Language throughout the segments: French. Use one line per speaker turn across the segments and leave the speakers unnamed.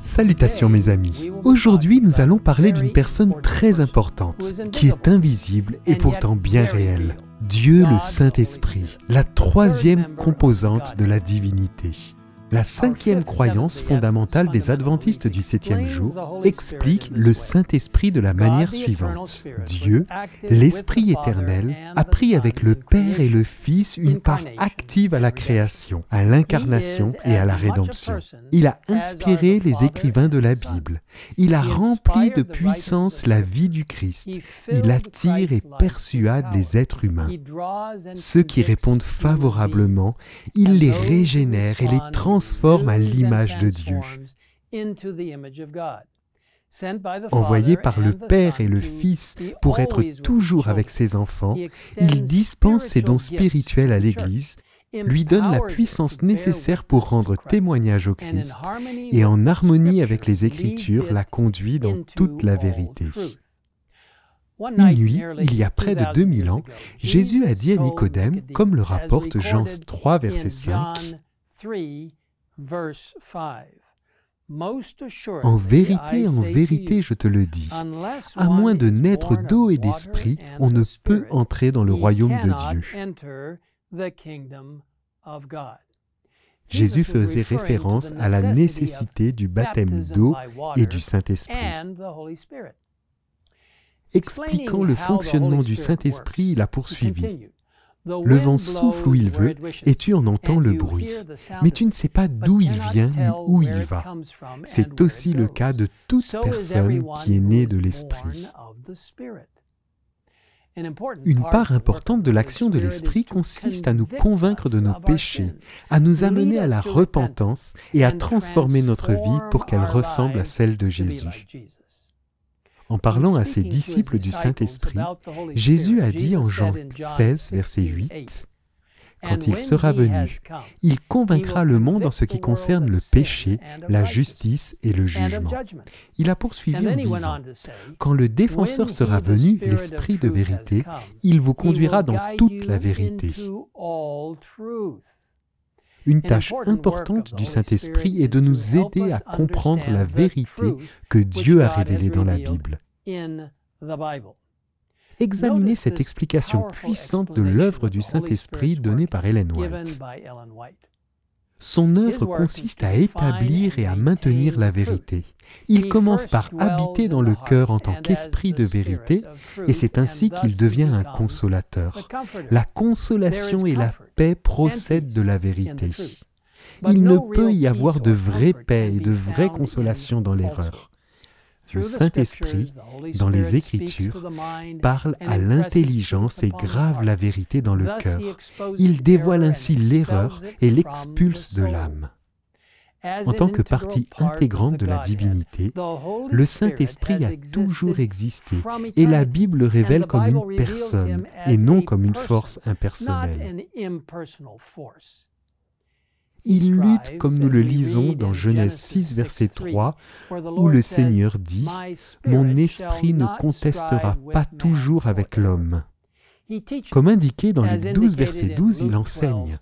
Salutations mes amis. Aujourd'hui nous allons parler d'une personne très importante, qui est invisible et pourtant bien réelle. Dieu le Saint-Esprit, la troisième composante de la divinité. La cinquième croyance fondamentale des adventistes du septième jour explique le Saint-Esprit de la manière suivante. Dieu, l'Esprit éternel, a pris avec le Père et le Fils une part active à la création, à l'incarnation et à la rédemption. Il a inspiré les écrivains de la Bible. Il a rempli de puissance la vie du Christ. Il attire et persuade les êtres humains. Ceux qui répondent favorablement, il les régénère et les transforme transforme à l'image de Dieu. Envoyé par le Père et le Fils pour être toujours avec ses enfants, il dispense ses dons spirituels à l'Église, lui donne la puissance nécessaire pour rendre témoignage au Christ. et en harmonie avec les Écritures la conduit dans toute la vérité. Une nuit, il y a près de 2000 ans, Jésus a dit à Nicodème, comme le rapporte Jean 3, verset 5, en vérité, en vérité, je te le dis, à moins de naître d'eau et d'esprit, on ne peut entrer dans le royaume de Dieu. Jésus faisait référence à la nécessité du baptême d'eau et du Saint-Esprit. Expliquant le fonctionnement du Saint-Esprit, il a poursuivi. Le vent souffle où il veut et tu en entends le bruit, mais tu ne sais pas d'où il vient ni où il va. C'est aussi le cas de toute personne qui est née de l'Esprit. Une part importante de l'action de l'Esprit consiste à nous convaincre de nos péchés, à nous amener à la repentance et à transformer notre vie pour qu'elle ressemble à celle de Jésus. En parlant à ses disciples du Saint-Esprit, Jésus a dit en Jean 16, verset 8, Quand il sera venu, il convaincra le monde en ce qui concerne le péché, la justice et le jugement. Il a poursuivi en disant, Quand le défenseur sera venu, l'Esprit de vérité, il vous conduira dans toute la vérité. Une tâche importante du Saint-Esprit est de nous aider à comprendre la vérité que Dieu a révélée dans la Bible. Examinez cette explication puissante de l'œuvre du Saint-Esprit donnée par Ellen White. Son œuvre consiste à établir et à maintenir la vérité. Il commence par habiter dans le cœur en tant qu'esprit de vérité, et c'est ainsi qu'il devient un consolateur. La consolation et la paix procèdent de la vérité. Il ne peut y avoir de vraie paix et de vraie consolation dans l'erreur. Le Saint-Esprit, dans les Écritures, parle à l'intelligence et grave la vérité dans le cœur. Il dévoile ainsi l'erreur et l'expulse de l'âme. En tant que partie intégrante de la divinité, le Saint-Esprit a toujours existé et la Bible le révèle comme une personne et non comme une force impersonnelle. Il lutte comme nous le lisons dans Genèse 6, verset 3, où le Seigneur dit, Mon esprit ne contestera pas toujours avec l'homme. Comme indiqué dans Luc 12, verset 12, il enseigne.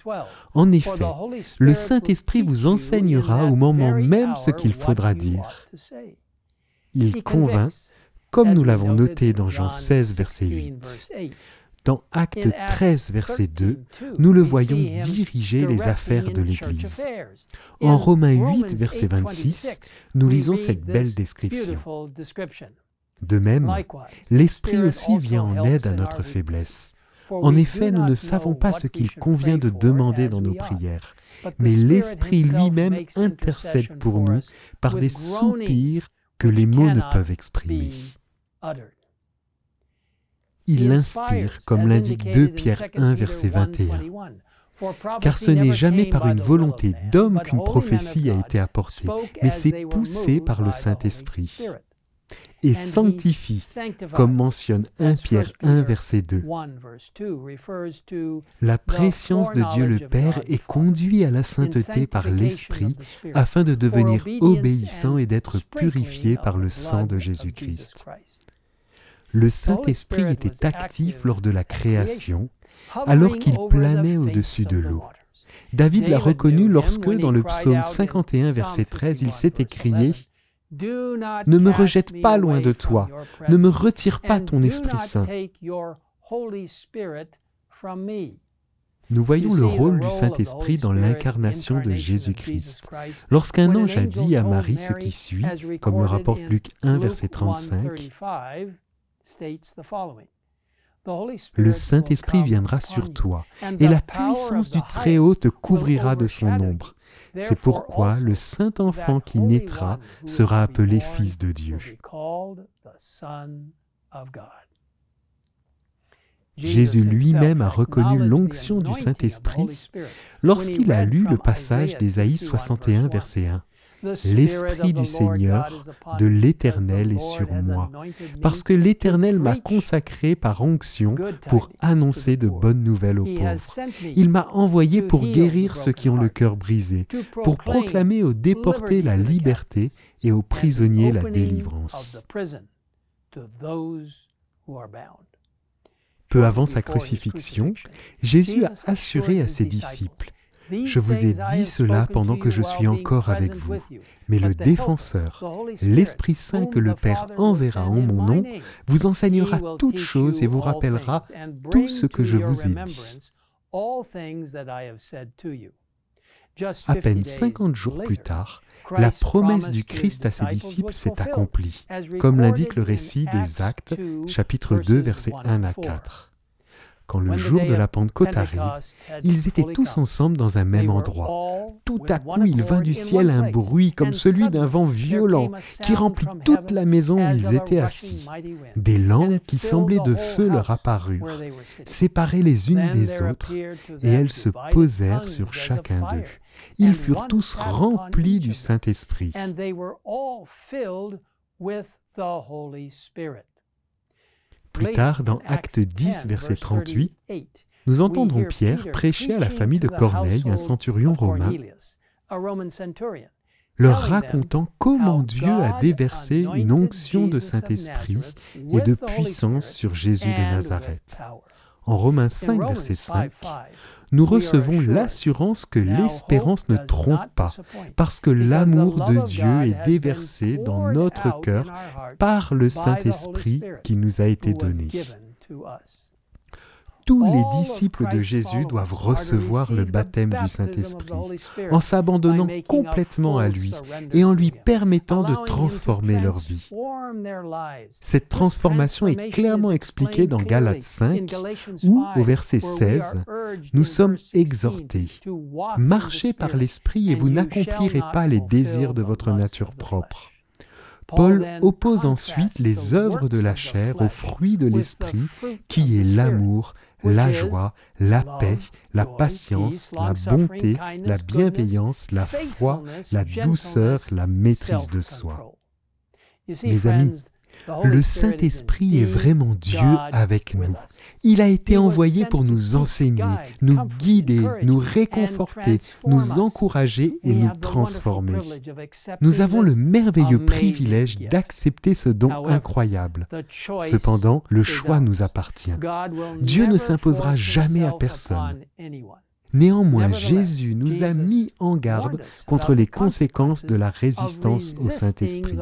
En effet, le Saint-Esprit vous enseignera au moment même ce qu'il faudra dire. Il convainc, comme nous l'avons noté dans Jean 16, verset 8. Dans Acte 13, verset 2, nous le voyons diriger les affaires de l'Église. En Romains 8, verset 26, nous lisons cette belle description. De même, l'Esprit aussi vient en aide à notre faiblesse. En effet, nous ne savons pas ce qu'il convient de demander dans nos prières, mais l'Esprit lui-même intercède pour nous par des soupirs que les mots ne peuvent exprimer il inspire, comme l'indique 2 Pierre 1, verset 21. Car ce n'est jamais par une volonté d'homme qu'une prophétie a été apportée, mais c'est poussé par le Saint-Esprit. Et sanctifie, comme mentionne 1 Pierre 1, verset 2. La préscience de Dieu le Père est conduite à la sainteté par l'Esprit afin de devenir obéissant et d'être purifié par le sang de Jésus-Christ le Saint-Esprit était actif lors de la création, alors qu'il planait au-dessus de l'eau. David l'a reconnu lorsque, dans le psaume 51, verset 13, il s'est écrié Ne me rejette pas loin de toi, ne me retire pas ton Esprit Saint. Nous voyons le rôle du Saint-Esprit dans l'incarnation de Jésus-Christ. Lorsqu'un ange a dit à Marie ce qui suit, comme le rapporte Luc 1, verset 35, le Saint-Esprit viendra sur toi, et la puissance du Très-Haut te couvrira de son ombre. C'est pourquoi le Saint-Enfant qui naîtra sera appelé Fils de Dieu. Jésus lui-même a reconnu l'onction du Saint-Esprit lorsqu'il a lu le passage d'Ésaïe 61, verset 1. L'Esprit du Seigneur, de l'Éternel est sur moi, parce que l'Éternel m'a consacré par onction pour annoncer de bonnes nouvelles aux pauvres. Il m'a envoyé pour guérir ceux qui ont le cœur brisé, pour proclamer aux déportés la liberté et aux prisonniers la délivrance. Peu avant sa crucifixion, Jésus a assuré à ses disciples, Je vous ai dit cela pendant que je suis encore avec vous, mais le défenseur, l'Esprit Saint que le Père enverra en mon nom, vous enseignera toutes choses et vous rappellera tout ce que je vous ai dit. À peine 50 jours plus tard, la promesse du Christ à ses disciples s'est accomplie, comme l'indique le récit des Actes, chapitre 2, versets 1 à 4. Quand le jour de la Pentecôte arrive, ils étaient tous ensemble dans un même endroit. Tout à coup, il vint du ciel un bruit comme celui d'un vent violent qui remplit toute la maison où ils étaient assis. Des langues qui semblaient de feu leur apparurent, séparées les unes des autres, et elles se posèrent sur chacun d'eux. ils furent tous remplis du Saint-Esprit. Plus tard, dans Acte 10, verset 38, nous entendrons Pierre prêcher à la famille de Corneille, un centurion romain, leur racontant comment Dieu a déversé une onction de Saint-Esprit et de puissance sur Jésus de Nazareth. En Romains 5, verset 5, nous recevons l'assurance que l'espérance ne trompe pas, parce que l'amour de Dieu est déversé dans notre cœur par le Saint-Esprit qui nous a été donné tous les disciples de Jésus doivent recevoir le baptême du Saint-Esprit en s'abandonnant complètement à lui et en lui permettant de transformer leur vie. Cette transformation est clairement expliquée dans Galates 5 où, au verset 16, nous sommes exhortés. Marchez par l'Esprit et vous n'accomplirez pas les désirs de votre nature propre. Paul oppose ensuite les œuvres de la chair aux fruits de l'esprit, qui est l'amour, la joie, la paix, la patience, la bonté, la bienveillance, la foi, la douceur, la maîtrise de soi. Mes amis, le Saint-Esprit est vraiment Dieu avec nous. Il a été envoyé pour nous enseigner, nous guider, nous réconforter, nous encourager et nous transformer. Nous avons le merveilleux privilège d'accepter ce don incroyable. Cependant, le choix nous appartient. Dieu ne s'imposera jamais à personne. Néanmoins, Jésus nous a mis en garde contre les conséquences de la résistance au Saint-Esprit.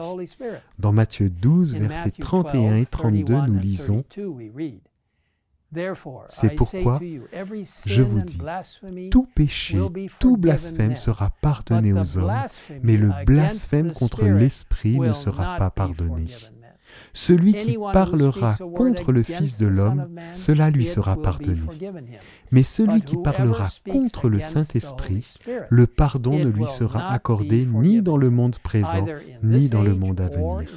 Dans Matthieu 12, versets 31 et 32, nous lisons c'est pourquoi je vous dis, tout péché, tout blasphème sera pardonné aux hommes, mais le blasphème contre l'Esprit ne sera pas pardonné. Celui qui parlera contre le Fils de l'homme, cela lui sera pardonné. Mais celui qui parlera contre le Saint-Esprit, le pardon ne lui sera accordé ni dans le monde présent, ni dans le monde à venir.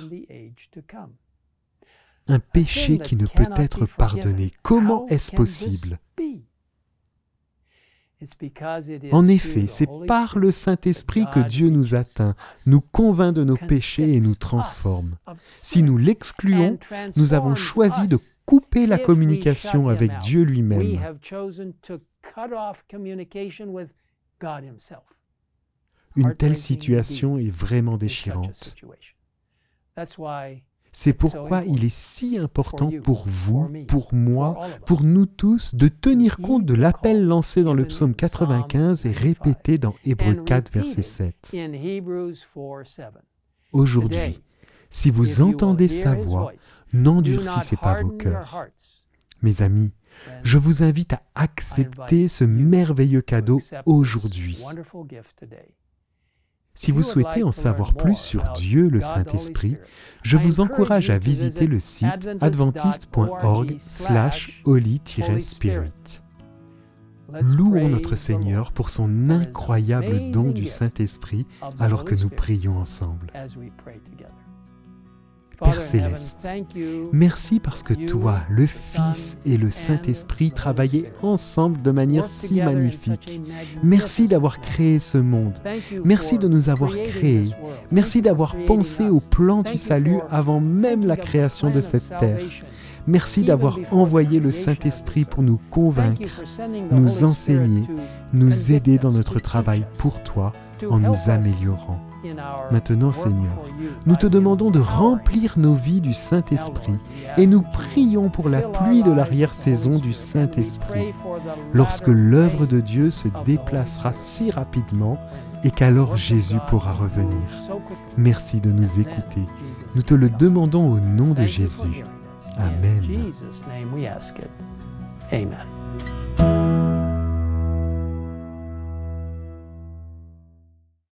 Un péché qui ne peut être pardonné, comment est-ce possible en effet, c'est par le Saint-Esprit que Dieu nous atteint, nous convainc de nos péchés et nous transforme. Si nous l'excluons, nous avons choisi de couper la communication avec Dieu lui-même. Une telle situation est vraiment déchirante. C'est pourquoi il est si important pour vous, pour moi, pour nous tous, de tenir compte de l'appel lancé dans le psaume 95 et répété dans Hébreu 4, verset 7. Aujourd'hui, si vous entendez sa voix, n'endurcissez pas vos cœurs. Mes amis, je vous invite à accepter ce merveilleux cadeau aujourd'hui. Si vous souhaitez en savoir plus sur Dieu le Saint-Esprit, je vous encourage à visiter le site adventiste.org slash holy-spirit. Louons notre Seigneur pour son incroyable don du Saint-Esprit alors que nous prions ensemble. Père céleste, merci parce que toi, le Fils et le Saint-Esprit travaillaient ensemble de manière si magnifique. Merci d'avoir créé ce monde. Merci de nous avoir créés. Merci d'avoir pensé au plan du salut avant même la création de cette terre. Merci d'avoir envoyé le Saint-Esprit pour nous convaincre, nous enseigner, nous aider dans notre travail pour toi en nous améliorant. Maintenant, Seigneur, nous te demandons de remplir nos vies du Saint-Esprit et nous prions pour la pluie de l'arrière-saison du Saint-Esprit, lorsque l'œuvre de Dieu se déplacera si rapidement et qu'alors Jésus pourra revenir. Merci de nous écouter. Nous te le demandons au nom de Jésus. Amen. Amen.